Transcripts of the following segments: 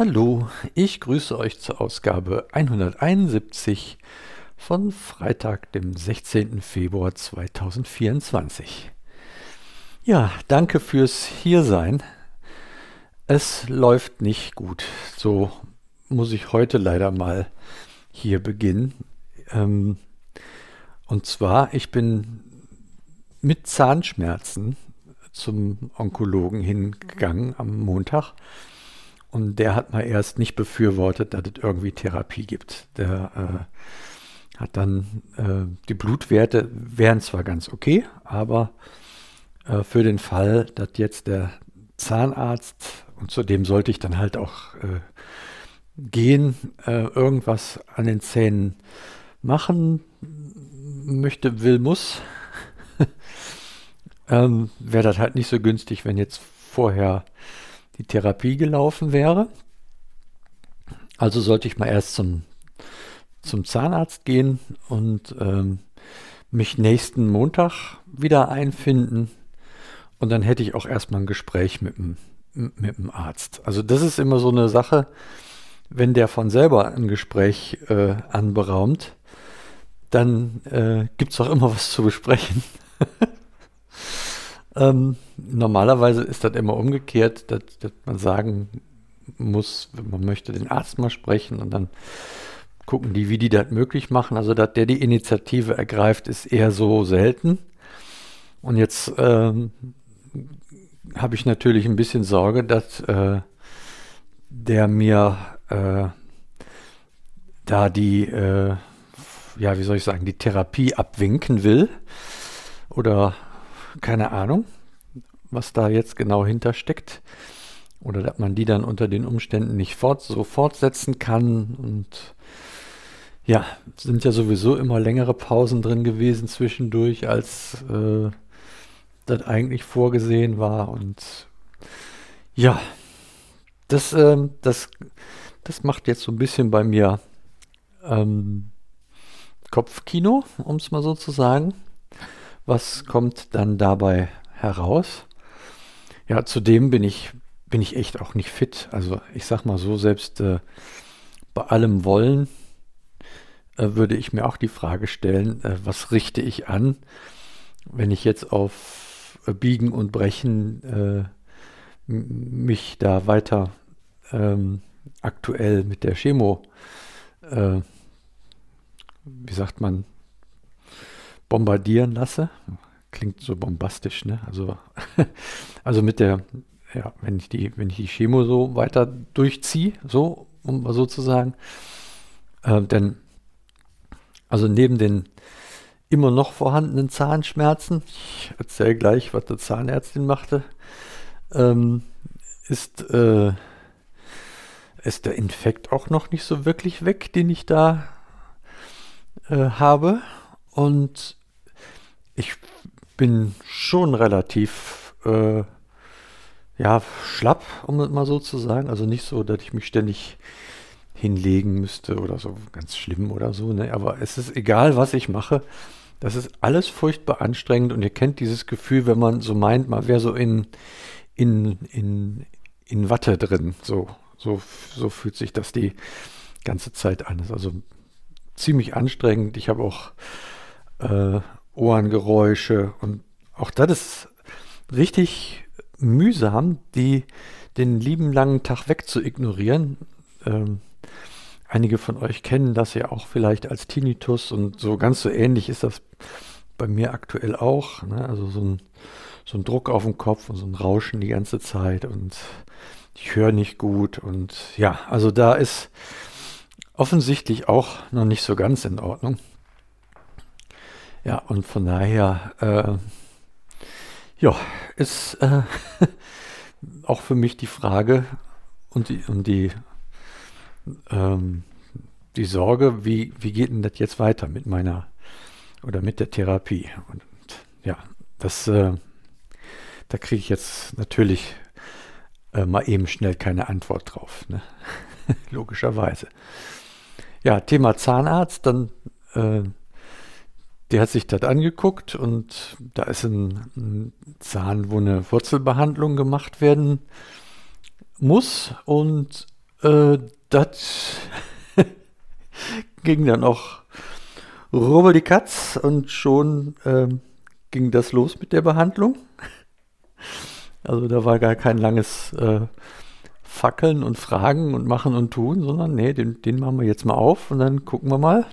Hallo, ich grüße euch zur Ausgabe 171 von Freitag, dem 16. Februar 2024. Ja, danke fürs Hiersein. Es läuft nicht gut. So muss ich heute leider mal hier beginnen. Ähm, und zwar, ich bin mit Zahnschmerzen zum Onkologen hingegangen am Montag. Und der hat mal erst nicht befürwortet, dass es irgendwie Therapie gibt. Der äh, hat dann, äh, die Blutwerte wären zwar ganz okay, aber äh, für den Fall, dass jetzt der Zahnarzt, und zu dem sollte ich dann halt auch äh, gehen, äh, irgendwas an den Zähnen machen möchte, will, muss, ähm, wäre das halt nicht so günstig, wenn jetzt vorher die Therapie gelaufen wäre. Also sollte ich mal erst zum, zum Zahnarzt gehen und ähm, mich nächsten Montag wieder einfinden. Und dann hätte ich auch erstmal ein Gespräch mit dem, mit dem Arzt. Also das ist immer so eine Sache, wenn der von selber ein Gespräch äh, anberaumt, dann äh, gibt es auch immer was zu besprechen. Ähm, normalerweise ist das immer umgekehrt, dass, dass man sagen muss, man möchte den Arzt mal sprechen und dann gucken die, wie die das möglich machen. Also, dass der die Initiative ergreift, ist eher so selten. Und jetzt ähm, habe ich natürlich ein bisschen Sorge, dass äh, der mir äh, da die, äh, ja, wie soll ich sagen, die Therapie abwinken will oder keine Ahnung, was da jetzt genau hintersteckt. Oder dass man die dann unter den Umständen nicht fort, so fortsetzen kann. Und ja, sind ja sowieso immer längere Pausen drin gewesen zwischendurch, als äh, das eigentlich vorgesehen war. Und ja, das, äh, das, das macht jetzt so ein bisschen bei mir ähm, Kopfkino, um es mal so zu sagen. Was kommt dann dabei heraus? Ja, zudem bin ich, bin ich echt auch nicht fit. Also ich sag mal so, selbst äh, bei allem Wollen äh, würde ich mir auch die Frage stellen, äh, was richte ich an, wenn ich jetzt auf äh, Biegen und Brechen äh, mich da weiter ähm, aktuell mit der Chemo, äh, wie sagt man, bombardieren lasse. Klingt so bombastisch, ne? Also, also mit der, ja, wenn ich die, wenn ich die Chemo so weiter durchziehe, so, um mal so zu sagen, äh, denn, also neben den immer noch vorhandenen Zahnschmerzen, ich erzähle gleich, was die Zahnärztin machte, ähm, ist, äh, ist der Infekt auch noch nicht so wirklich weg, den ich da äh, habe. Und ich bin schon relativ äh, ja, schlapp, um es mal so zu sagen. Also nicht so, dass ich mich ständig hinlegen müsste oder so ganz schlimm oder so. Ne? Aber es ist egal, was ich mache. Das ist alles furchtbar anstrengend und ihr kennt dieses Gefühl, wenn man so meint, man wäre so in, in, in, in Watte drin. So, so, so fühlt sich das die ganze Zeit an. Das ist also ziemlich anstrengend. Ich habe auch äh, Ohrengeräusche und auch das ist richtig mühsam, die den lieben langen Tag weg zu ignorieren. Ähm, einige von euch kennen das ja auch vielleicht als Tinnitus und so ganz so ähnlich ist das bei mir aktuell auch. Ne? Also so ein, so ein Druck auf dem Kopf und so ein Rauschen die ganze Zeit und ich höre nicht gut und ja, also da ist offensichtlich auch noch nicht so ganz in Ordnung. Ja, und von daher, äh, ja, ist äh, auch für mich die Frage und die, und die, ähm, die Sorge, wie, wie geht denn das jetzt weiter mit meiner oder mit der Therapie? Und ja, das, äh, da kriege ich jetzt natürlich äh, mal eben schnell keine Antwort drauf, ne? logischerweise. Ja, Thema Zahnarzt, dann äh, der hat sich das angeguckt und da ist ein, Zahn, wo eine Wurzelbehandlung gemacht werden muss. Und äh, das ging dann auch rubbel die Katz und schon ähm, ging das los mit der Behandlung. Also da war gar kein langes äh, Fackeln und Fragen und Machen und Tun, sondern nee, den, den machen wir jetzt mal auf und dann gucken wir mal.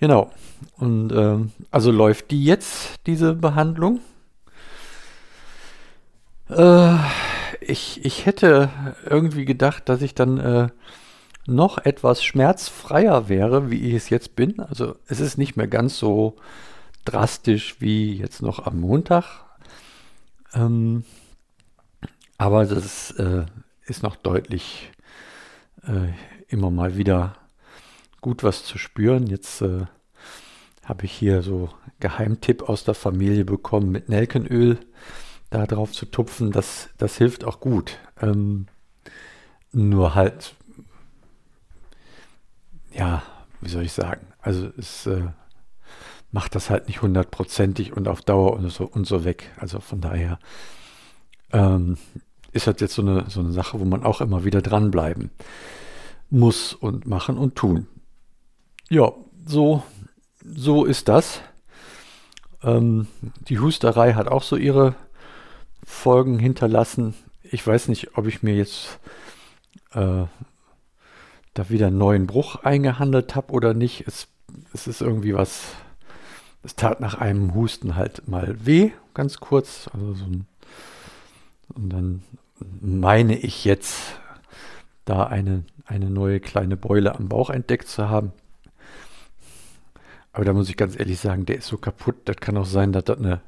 Genau. Und ähm, also läuft die jetzt, diese Behandlung. Äh, ich, ich hätte irgendwie gedacht, dass ich dann äh, noch etwas schmerzfreier wäre, wie ich es jetzt bin. Also es ist nicht mehr ganz so drastisch wie jetzt noch am Montag. Ähm, aber das äh, ist noch deutlich äh, immer mal wieder gut was zu spüren. Jetzt äh, habe ich hier so Geheimtipp aus der Familie bekommen mit Nelkenöl da drauf zu tupfen. Das, das hilft auch gut. Ähm, nur halt ja, wie soll ich sagen, also es äh, macht das halt nicht hundertprozentig und auf Dauer und so und so weg. Also von daher ähm, ist das jetzt so eine, so eine Sache, wo man auch immer wieder dranbleiben muss und machen und tun. Ja, so, so ist das. Ähm, die Husterei hat auch so ihre Folgen hinterlassen. Ich weiß nicht, ob ich mir jetzt äh, da wieder einen neuen Bruch eingehandelt habe oder nicht. Es, es ist irgendwie was, es tat nach einem Husten halt mal weh, ganz kurz. Also so ein, und dann meine ich jetzt, da eine, eine neue kleine Beule am Bauch entdeckt zu haben. Aber da muss ich ganz ehrlich sagen, der ist so kaputt. Das kann auch sein, dass das eine,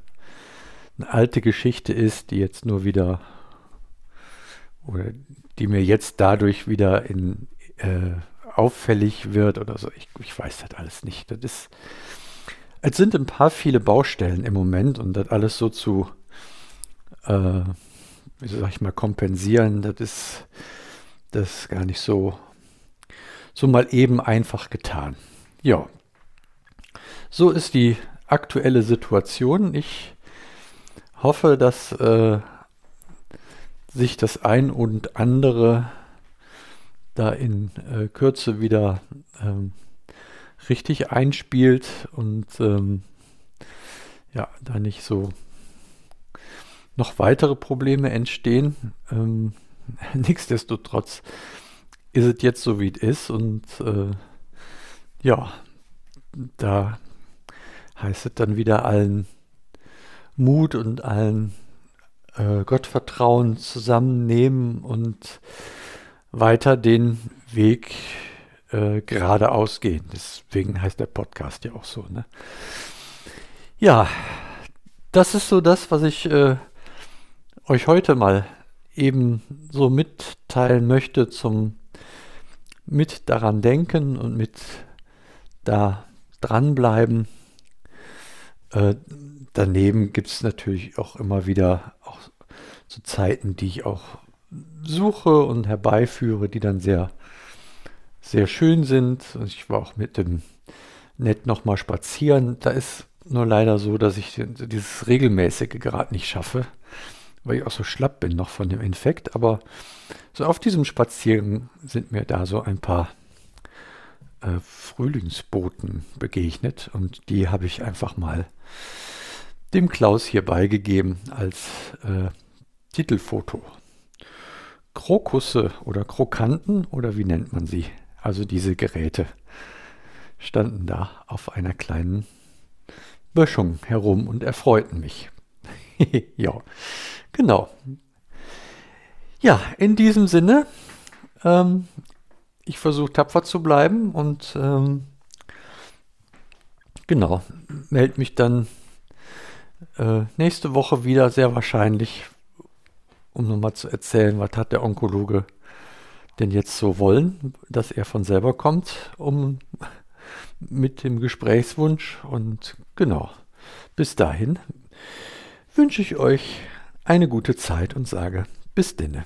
eine alte Geschichte ist, die jetzt nur wieder oder die mir jetzt dadurch wieder in, äh, auffällig wird oder so. Ich, ich weiß das alles nicht. Das ist, es sind ein paar viele Baustellen im Moment und das alles so zu, äh, wie sag ich mal, kompensieren, das ist, das ist gar nicht so, so mal eben einfach getan. Ja, so ist die aktuelle Situation. Ich hoffe, dass äh, sich das ein und andere da in äh, Kürze wieder ähm, richtig einspielt und ähm, ja, da nicht so noch weitere Probleme entstehen. Ähm, nichtsdestotrotz ist es jetzt so, wie es ist und äh, ja, da heißt es dann wieder allen Mut und allen äh, Gottvertrauen zusammennehmen und weiter den Weg äh, geradeaus gehen. Deswegen heißt der Podcast ja auch so. Ne? Ja, das ist so das, was ich äh, euch heute mal eben so mitteilen möchte zum mit daran denken und mit da dranbleiben. Äh, daneben gibt es natürlich auch immer wieder auch so Zeiten, die ich auch suche und herbeiführe, die dann sehr, sehr schön sind. Ich war auch mit dem Nett nochmal spazieren. Da ist nur leider so, dass ich dieses regelmäßige gerade nicht schaffe, weil ich auch so schlapp bin noch von dem Infekt. Aber so auf diesem Spaziergang sind mir da so ein paar äh, Frühlingsboten begegnet und die habe ich einfach mal dem Klaus hier beigegeben als äh, Titelfoto. Krokusse oder Krokanten oder wie nennt man sie? Also diese Geräte standen da auf einer kleinen Böschung herum und erfreuten mich. ja, genau. Ja, in diesem Sinne, ähm, ich versuche tapfer zu bleiben und ähm, genau, melde mich dann äh, nächste Woche wieder sehr wahrscheinlich um nochmal zu erzählen, was hat der Onkologe denn jetzt so wollen, dass er von selber kommt, um mit dem Gesprächswunsch. Und genau, bis dahin wünsche ich euch eine gute Zeit und sage bis denne.